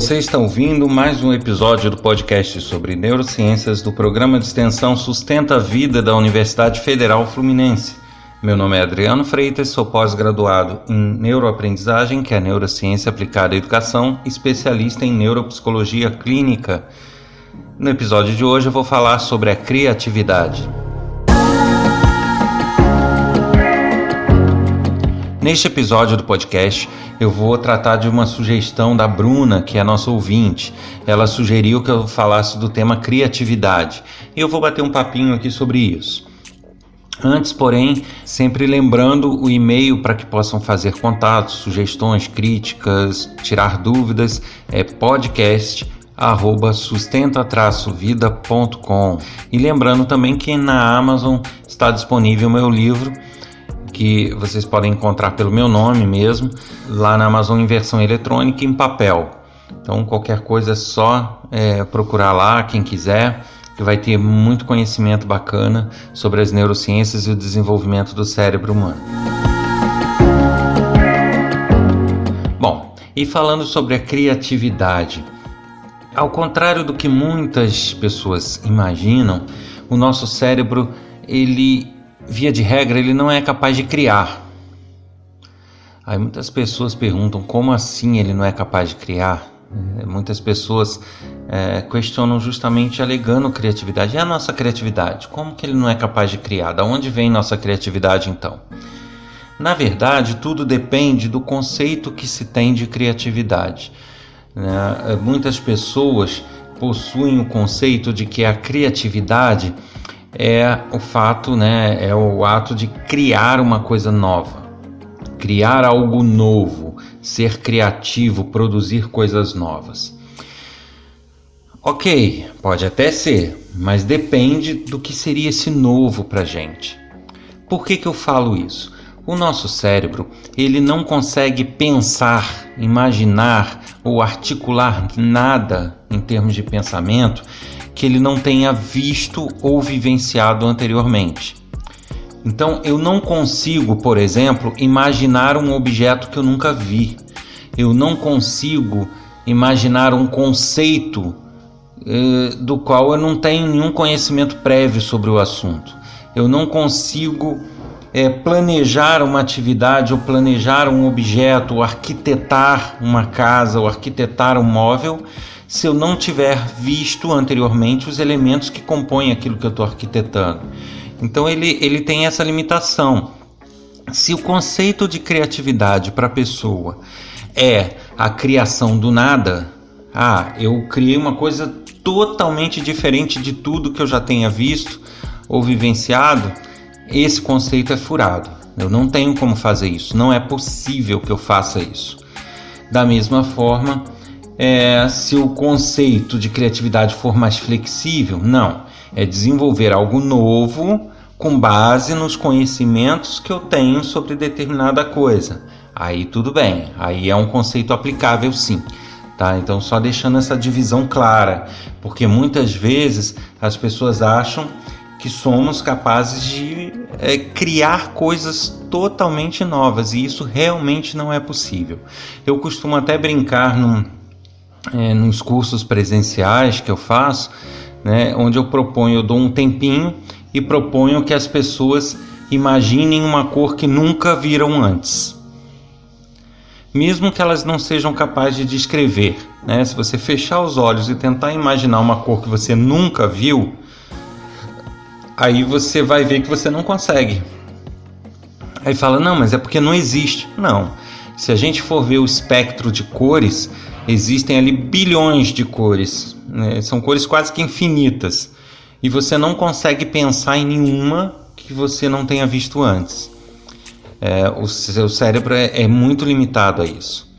Você está ouvindo mais um episódio do podcast sobre neurociências do programa de extensão Sustenta a Vida da Universidade Federal Fluminense. Meu nome é Adriano Freitas, sou pós-graduado em neuroaprendizagem, que é neurociência aplicada à educação, especialista em neuropsicologia clínica. No episódio de hoje eu vou falar sobre a criatividade. Neste episódio do podcast, eu vou tratar de uma sugestão da Bruna, que é nossa ouvinte. Ela sugeriu que eu falasse do tema criatividade e eu vou bater um papinho aqui sobre isso. Antes, porém, sempre lembrando o e-mail para que possam fazer contatos, sugestões, críticas, tirar dúvidas, é podcast sustenta-vida.com. E lembrando também que na Amazon está disponível o meu livro que vocês podem encontrar pelo meu nome mesmo, lá na Amazon em versão eletrônica e em papel. Então, qualquer coisa é só é, procurar lá, quem quiser, que vai ter muito conhecimento bacana sobre as neurociências e o desenvolvimento do cérebro humano. Bom, e falando sobre a criatividade, ao contrário do que muitas pessoas imaginam, o nosso cérebro ele via de regra, ele não é capaz de criar. Aí muitas pessoas perguntam como assim ele não é capaz de criar. É, muitas pessoas é, questionam justamente alegando criatividade. E a nossa criatividade? Como que ele não é capaz de criar? Da onde vem nossa criatividade então? Na verdade, tudo depende do conceito que se tem de criatividade. Né? Muitas pessoas possuem o conceito de que a criatividade é o fato, né, é o ato de criar uma coisa nova, criar algo novo, ser criativo, produzir coisas novas. Ok, pode até ser, mas depende do que seria esse novo para gente. Por que, que eu falo isso? O nosso cérebro ele não consegue pensar, imaginar ou articular nada em termos de pensamento que ele não tenha visto ou vivenciado anteriormente. Então eu não consigo, por exemplo, imaginar um objeto que eu nunca vi. Eu não consigo imaginar um conceito eh, do qual eu não tenho nenhum conhecimento prévio sobre o assunto. Eu não consigo eh, planejar uma atividade ou planejar um objeto, ou arquitetar uma casa, ou arquitetar um móvel se eu não tiver visto anteriormente os elementos que compõem aquilo que eu estou arquitetando. Então ele, ele tem essa limitação. Se o conceito de criatividade para a pessoa é a criação do nada, ah, eu criei uma coisa totalmente diferente de tudo que eu já tenha visto ou vivenciado, esse conceito é furado. Eu não tenho como fazer isso, não é possível que eu faça isso. Da mesma forma, é, se o conceito de criatividade for mais flexível. Não. É desenvolver algo novo com base nos conhecimentos que eu tenho sobre determinada coisa. Aí tudo bem, aí é um conceito aplicável sim. Tá? Então, só deixando essa divisão clara, porque muitas vezes as pessoas acham que somos capazes de é, criar coisas totalmente novas e isso realmente não é possível. Eu costumo até brincar num, é, nos cursos presenciais que eu faço, né, onde eu proponho, eu dou um tempinho e proponho que as pessoas imaginem uma cor que nunca viram antes. Mesmo que elas não sejam capazes de descrever, né? se você fechar os olhos e tentar imaginar uma cor que você nunca viu, aí você vai ver que você não consegue. Aí fala, não, mas é porque não existe. Não. Se a gente for ver o espectro de cores, existem ali bilhões de cores, né? são cores quase que infinitas, e você não consegue pensar em nenhuma que você não tenha visto antes. É, o seu cérebro é, é muito limitado a isso.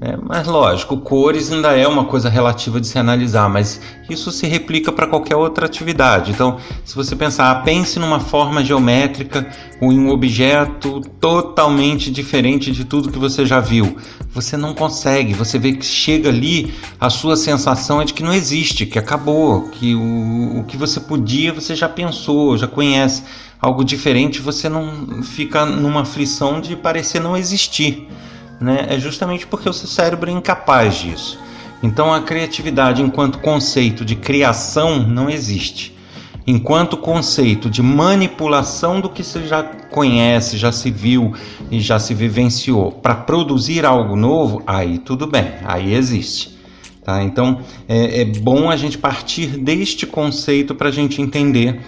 É, mas lógico, cores ainda é uma coisa relativa de se analisar, mas isso se replica para qualquer outra atividade. Então, se você pensar, pense numa forma geométrica ou em um objeto totalmente diferente de tudo que você já viu. Você não consegue, você vê que chega ali, a sua sensação é de que não existe, que acabou, que o, o que você podia você já pensou, já conhece. Algo diferente, você não fica numa aflição de parecer não existir né? É justamente porque o seu cérebro é incapaz disso. Então a criatividade enquanto conceito de criação não existe. Enquanto conceito de manipulação do que você já conhece, já se viu e já se vivenciou para produzir algo novo, aí tudo bem, aí existe. Tá? Então é, é bom a gente partir deste conceito para a gente entender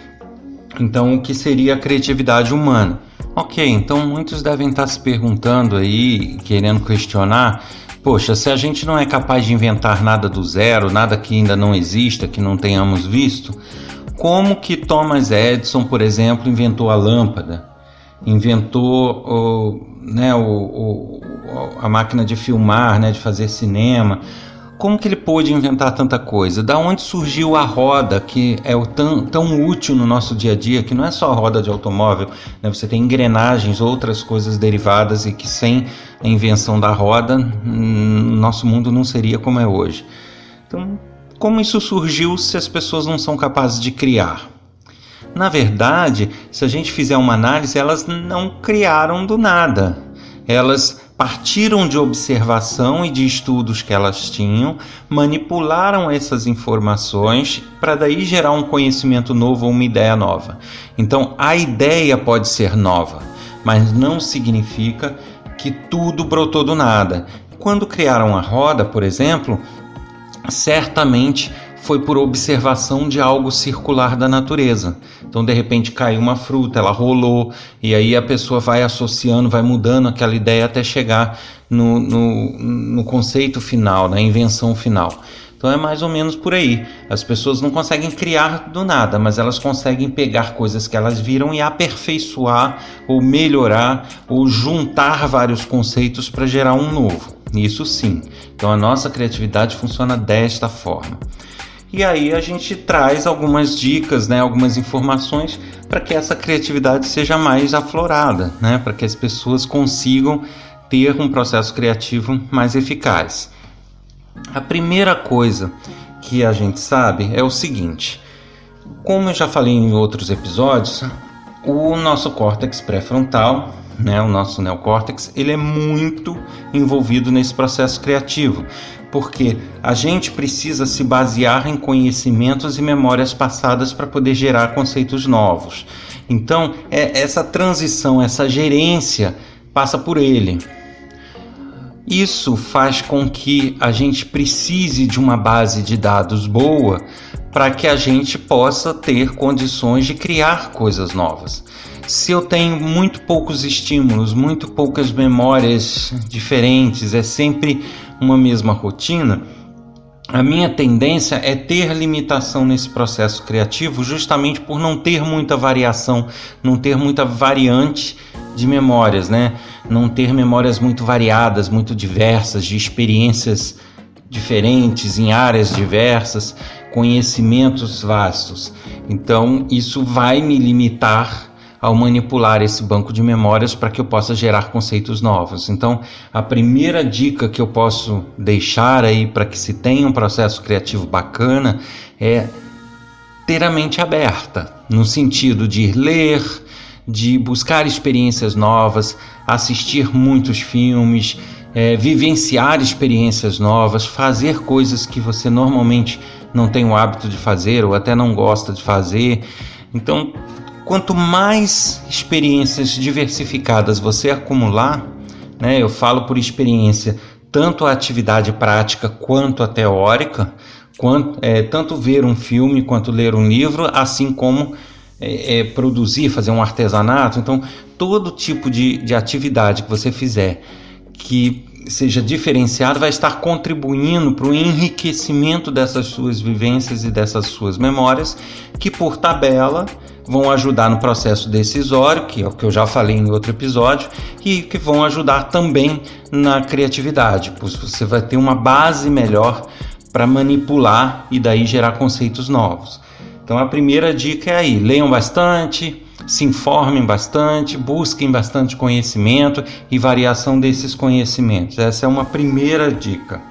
então o que seria a criatividade humana. Ok, então muitos devem estar se perguntando aí, querendo questionar Poxa, se a gente não é capaz de inventar nada do zero, nada que ainda não exista, que não tenhamos visto, como que Thomas Edison, por exemplo, inventou a lâmpada, inventou o, né, o, o, a máquina de filmar, né, de fazer cinema? Como que ele pôde inventar tanta coisa? Da onde surgiu a roda, que é o tão, tão útil no nosso dia a dia, que não é só roda de automóvel, né? você tem engrenagens, outras coisas derivadas e que sem a invenção da roda, hum, nosso mundo não seria como é hoje. Então, como isso surgiu se as pessoas não são capazes de criar? Na verdade, se a gente fizer uma análise, elas não criaram do nada. Elas partiram de observação e de estudos que elas tinham, manipularam essas informações para daí gerar um conhecimento novo ou uma ideia nova. Então, a ideia pode ser nova, mas não significa que tudo brotou do nada. Quando criaram a roda, por exemplo, certamente foi por observação de algo circular da natureza. Então, de repente, caiu uma fruta, ela rolou, e aí a pessoa vai associando, vai mudando aquela ideia até chegar no, no, no conceito final, na invenção final. Então é mais ou menos por aí. As pessoas não conseguem criar do nada, mas elas conseguem pegar coisas que elas viram e aperfeiçoar, ou melhorar, ou juntar vários conceitos para gerar um novo. Isso sim. Então a nossa criatividade funciona desta forma. E aí a gente traz algumas dicas, né, algumas informações para que essa criatividade seja mais aflorada, né, para que as pessoas consigam ter um processo criativo mais eficaz. A primeira coisa que a gente sabe é o seguinte: como eu já falei em outros episódios, o nosso córtex pré-frontal né, o nosso neocórtex, ele é muito envolvido nesse processo criativo, porque a gente precisa se basear em conhecimentos e memórias passadas para poder gerar conceitos novos. Então, é, essa transição, essa gerência passa por ele. Isso faz com que a gente precise de uma base de dados boa para que a gente possa ter condições de criar coisas novas se eu tenho muito poucos estímulos, muito poucas memórias diferentes, é sempre uma mesma rotina, a minha tendência é ter limitação nesse processo criativo, justamente por não ter muita variação, não ter muita variante de memórias, né? Não ter memórias muito variadas, muito diversas, de experiências diferentes em áreas diversas, conhecimentos vastos. Então, isso vai me limitar ao manipular esse banco de memórias para que eu possa gerar conceitos novos. Então, a primeira dica que eu posso deixar aí para que se tenha um processo criativo bacana é ter a mente aberta, no sentido de ler, de buscar experiências novas, assistir muitos filmes, é, vivenciar experiências novas, fazer coisas que você normalmente não tem o hábito de fazer ou até não gosta de fazer. Então, quanto mais experiências diversificadas você acumular, né, eu falo por experiência, tanto a atividade prática quanto a teórica, quanto, é, tanto ver um filme quanto ler um livro, assim como é, é, produzir, fazer um artesanato. Então, todo tipo de, de atividade que você fizer que seja diferenciado vai estar contribuindo para o enriquecimento dessas suas vivências e dessas suas memórias, que por tabela vão ajudar no processo decisório, que é o que eu já falei em outro episódio, e que vão ajudar também na criatividade, pois você vai ter uma base melhor para manipular e daí gerar conceitos novos. Então a primeira dica é aí, leiam bastante, se informem bastante, busquem bastante conhecimento e variação desses conhecimentos. Essa é uma primeira dica.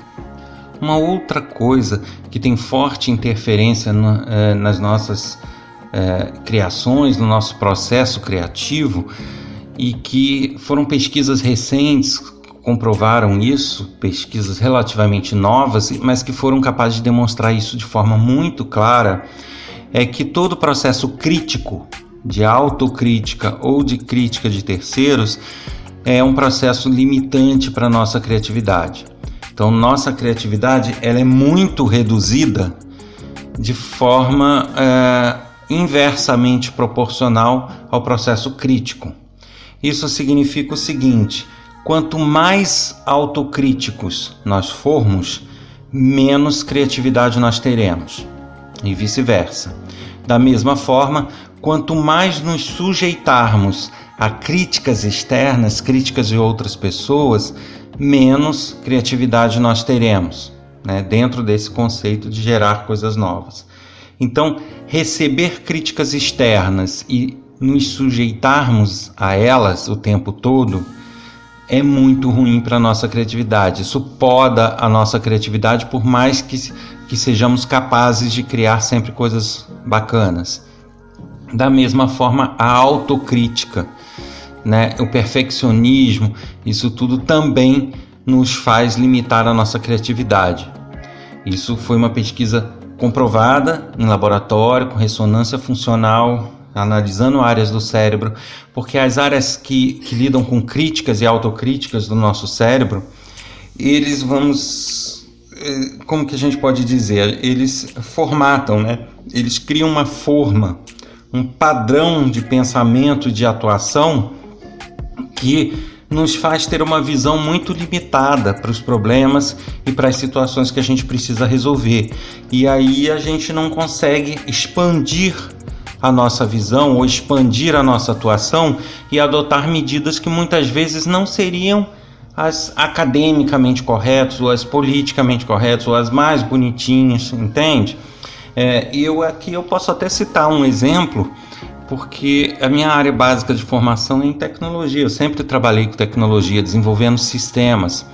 Uma outra coisa que tem forte interferência no, eh, nas nossas é, criações, no nosso processo criativo e que foram pesquisas recentes comprovaram isso, pesquisas relativamente novas, mas que foram capazes de demonstrar isso de forma muito clara, é que todo processo crítico, de autocrítica ou de crítica de terceiros, é um processo limitante para nossa criatividade. Então, nossa criatividade ela é muito reduzida de forma é, inversamente proporcional ao processo crítico. Isso significa o seguinte: quanto mais autocríticos nós formos, menos criatividade nós teremos, e vice-versa. Da mesma forma, quanto mais nos sujeitarmos a críticas externas, críticas de outras pessoas, menos criatividade nós teremos, né? dentro desse conceito de gerar coisas novas. Então, receber críticas externas e nos sujeitarmos a elas o tempo todo é muito ruim para a nossa criatividade. Isso poda a nossa criatividade, por mais que, que sejamos capazes de criar sempre coisas bacanas. Da mesma forma, a autocrítica né, o perfeccionismo, isso tudo também nos faz limitar a nossa criatividade. Isso foi uma pesquisa comprovada em laboratório, com ressonância funcional, analisando áreas do cérebro, porque as áreas que, que lidam com críticas e autocríticas do nosso cérebro, eles vamos. Eh, como que a gente pode dizer? Eles formatam, né? Eles criam uma forma, um padrão de pensamento, de atuação que nos faz ter uma visão muito limitada para os problemas e para as situações que a gente precisa resolver. E aí a gente não consegue expandir a nossa visão ou expandir a nossa atuação e adotar medidas que muitas vezes não seriam as academicamente corretas ou as politicamente corretas ou as mais bonitinhas, entende? É, eu aqui eu posso até citar um exemplo porque a minha área básica de formação é em tecnologia. Eu sempre trabalhei com tecnologia, desenvolvendo sistemas.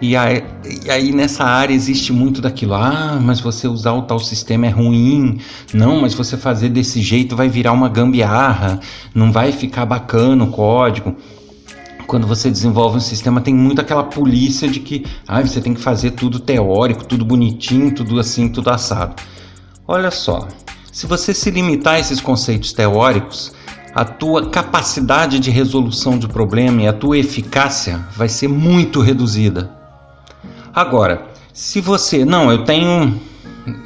E aí, e aí, nessa área existe muito daquilo. Ah, mas você usar o tal sistema é ruim. Não, mas você fazer desse jeito vai virar uma gambiarra. Não vai ficar bacana o código. Quando você desenvolve um sistema, tem muito aquela polícia de que ah, você tem que fazer tudo teórico, tudo bonitinho, tudo assim, tudo assado. Olha só, se você se limitar a esses conceitos teóricos, a tua capacidade de resolução de problema e a tua eficácia vai ser muito reduzida. Agora, se você, não, eu tenho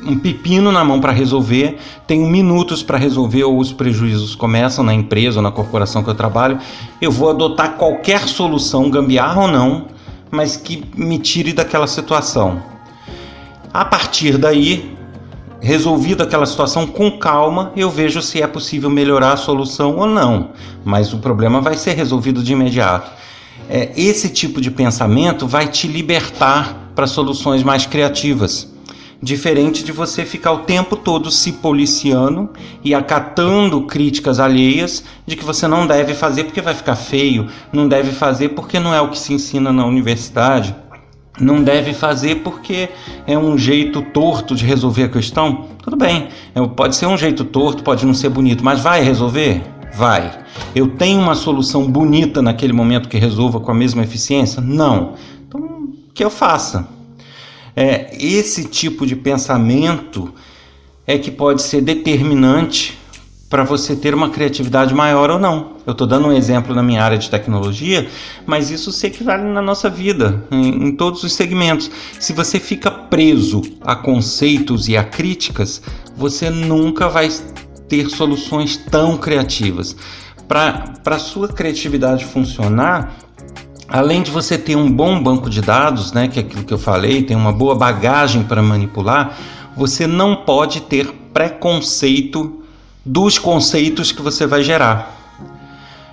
um pepino na mão para resolver, tenho minutos para resolver ou os prejuízos começam na empresa ou na corporação que eu trabalho, eu vou adotar qualquer solução, gambiarra ou não, mas que me tire daquela situação. A partir daí, resolvida aquela situação com calma, eu vejo se é possível melhorar a solução ou não. Mas o problema vai ser resolvido de imediato. É, esse tipo de pensamento vai te libertar para soluções mais criativas. Diferente de você ficar o tempo todo se policiando e acatando críticas alheias de que você não deve fazer porque vai ficar feio, não deve fazer porque não é o que se ensina na universidade não deve fazer porque é um jeito torto de resolver a questão. Tudo bem, é, pode ser um jeito torto, pode não ser bonito, mas vai resolver? Vai. Eu tenho uma solução bonita naquele momento que resolva com a mesma eficiência? Não. Então, que eu faça. É, esse tipo de pensamento é que pode ser determinante para você ter uma criatividade maior ou não. Eu estou dando um exemplo na minha área de tecnologia, mas isso se equivale na nossa vida, em, em todos os segmentos. Se você fica preso a conceitos e a críticas, você nunca vai ter soluções tão criativas. Para a sua criatividade funcionar, além de você ter um bom banco de dados, né, que é aquilo que eu falei, tem uma boa bagagem para manipular, você não pode ter preconceito dos conceitos que você vai gerar.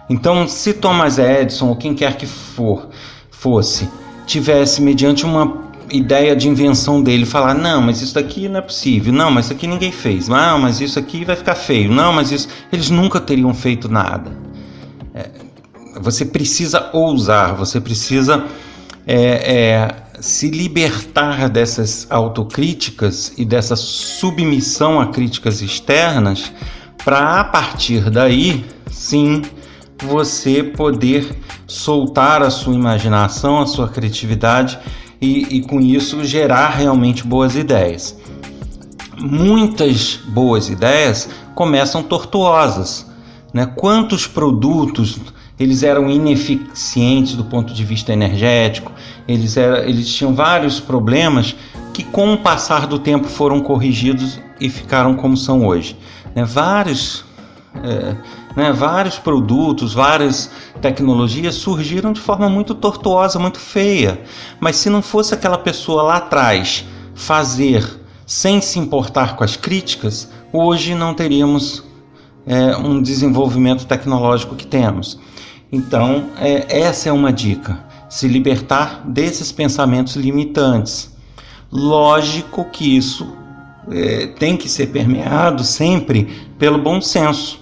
Então, se Thomas Edison ou quem quer que for fosse tivesse mediante uma ideia de invenção dele falar não, mas isso daqui não é possível, não, mas isso aqui ninguém fez, não, mas isso aqui vai ficar feio, não, mas isso eles nunca teriam feito nada. É, você precisa ousar, você precisa é, é, se libertar dessas autocríticas e dessa submissão a críticas externas para a partir daí, sim, você poder soltar a sua imaginação, a sua criatividade e, e com isso gerar realmente boas ideias. Muitas boas ideias começam tortuosas. Né? Quantos produtos eles eram ineficientes do ponto de vista energético, eles, era, eles tinham vários problemas que, com o passar do tempo, foram corrigidos e ficaram como são hoje. Né? Vários, é, né? vários produtos, várias tecnologias surgiram de forma muito tortuosa, muito feia. Mas se não fosse aquela pessoa lá atrás fazer sem se importar com as críticas, hoje não teríamos é, um desenvolvimento tecnológico que temos. Então, é, essa é uma dica: se libertar desses pensamentos limitantes. Lógico que isso é, tem que ser permeado sempre pelo bom senso.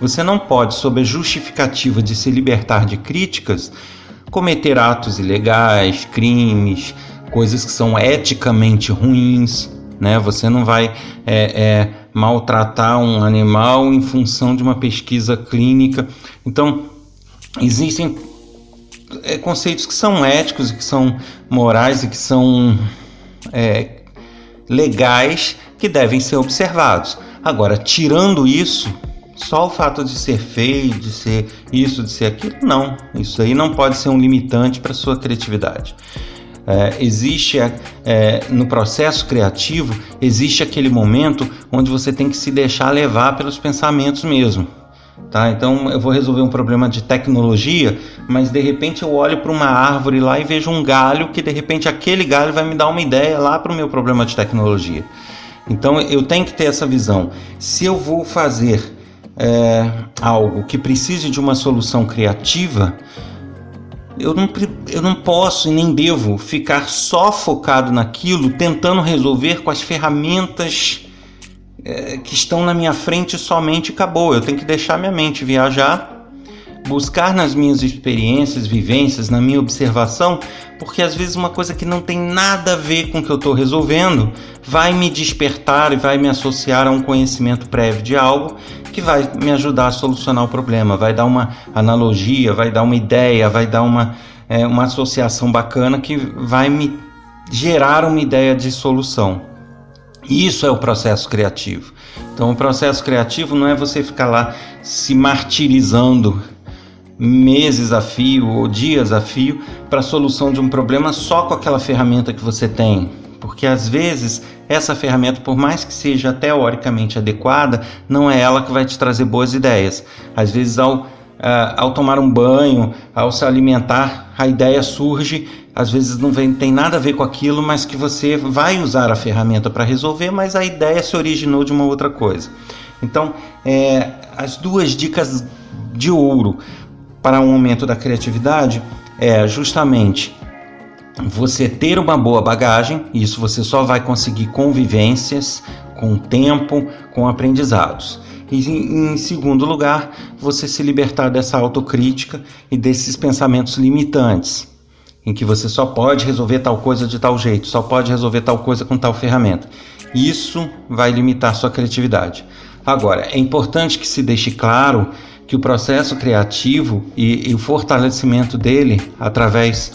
Você não pode, sob a justificativa de se libertar de críticas, cometer atos ilegais, crimes, coisas que são eticamente ruins. Né? Você não vai é, é, maltratar um animal em função de uma pesquisa clínica. Então, existem é, conceitos que são éticos, que são morais e que são é, legais que devem ser observados. Agora, tirando isso, só o fato de ser feio, de ser isso, de ser aquilo, não. Isso aí não pode ser um limitante para sua criatividade. É, existe é, no processo criativo existe aquele momento onde você tem que se deixar levar pelos pensamentos mesmo tá? Então eu vou resolver um problema de tecnologia mas de repente eu olho para uma árvore lá e vejo um galho que de repente aquele galho vai me dar uma ideia lá para o meu problema de tecnologia. Então eu tenho que ter essa visão. Se eu vou fazer é, algo que precise de uma solução criativa eu não, eu não posso e nem devo ficar só focado naquilo, tentando resolver com as ferramentas é, que estão na minha frente somente acabou. Eu tenho que deixar minha mente viajar buscar nas minhas experiências, vivências, na minha observação, porque às vezes uma coisa que não tem nada a ver com o que eu estou resolvendo vai me despertar e vai me associar a um conhecimento prévio de algo que vai me ajudar a solucionar o problema, vai dar uma analogia, vai dar uma ideia, vai dar uma, é, uma associação bacana que vai me gerar uma ideia de solução. Isso é o processo criativo. Então, o processo criativo não é você ficar lá se martirizando meses a fio ou dias a fio para a solução de um problema só com aquela ferramenta que você tem. Porque às vezes essa ferramenta, por mais que seja teoricamente adequada, não é ela que vai te trazer boas ideias. Às vezes, ao, uh, ao tomar um banho, ao se alimentar, a ideia surge, às vezes não vem, tem nada a ver com aquilo, mas que você vai usar a ferramenta para resolver, mas a ideia se originou de uma outra coisa. Então, é, as duas dicas de ouro para um aumento da criatividade é justamente você ter uma boa bagagem, isso você só vai conseguir com vivências, com tempo, com aprendizados. E em segundo lugar, você se libertar dessa autocrítica e desses pensamentos limitantes, em que você só pode resolver tal coisa de tal jeito, só pode resolver tal coisa com tal ferramenta. Isso vai limitar sua criatividade. Agora, é importante que se deixe claro que o processo criativo e, e o fortalecimento dele através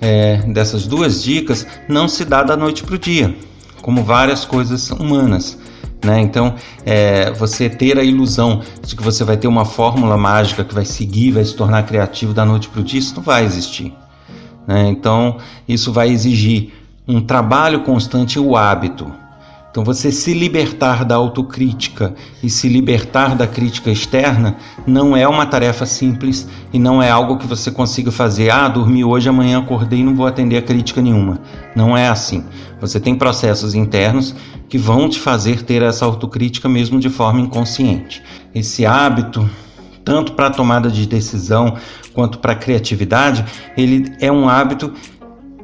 é, dessas duas dicas não se dá da noite para o dia, como várias coisas humanas. Né? Então, é, você ter a ilusão de que você vai ter uma fórmula mágica que vai seguir, vai se tornar criativo da noite para o dia, isso não vai existir. Né? Então, isso vai exigir um trabalho constante e o hábito. Então, você se libertar da autocrítica e se libertar da crítica externa não é uma tarefa simples e não é algo que você consiga fazer. Ah, dormi hoje, amanhã acordei e não vou atender a crítica nenhuma. Não é assim. Você tem processos internos que vão te fazer ter essa autocrítica mesmo de forma inconsciente. Esse hábito, tanto para a tomada de decisão quanto para a criatividade, ele é um hábito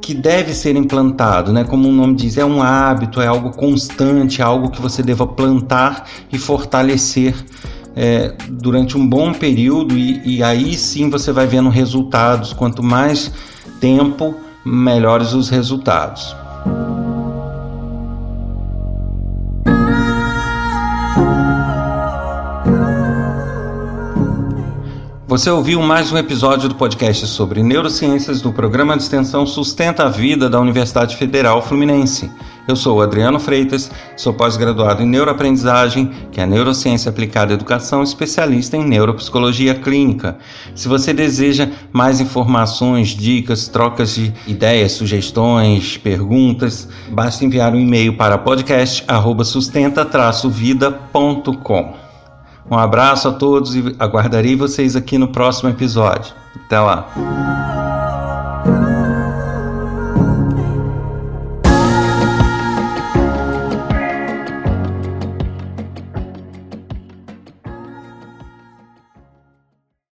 que deve ser implantado, né? Como o nome diz, é um hábito, é algo constante, é algo que você deva plantar e fortalecer é, durante um bom período e, e aí sim você vai vendo resultados. Quanto mais tempo, melhores os resultados. Você ouviu mais um episódio do podcast sobre neurociências do programa de extensão Sustenta a Vida da Universidade Federal Fluminense. Eu sou Adriano Freitas, sou pós-graduado em neuroaprendizagem, que é neurociência aplicada à educação, especialista em neuropsicologia clínica. Se você deseja mais informações, dicas, trocas de ideias, sugestões, perguntas, basta enviar um e-mail para podcast@sustenta-vida.com. Um abraço a todos e aguardarei vocês aqui no próximo episódio. Até lá.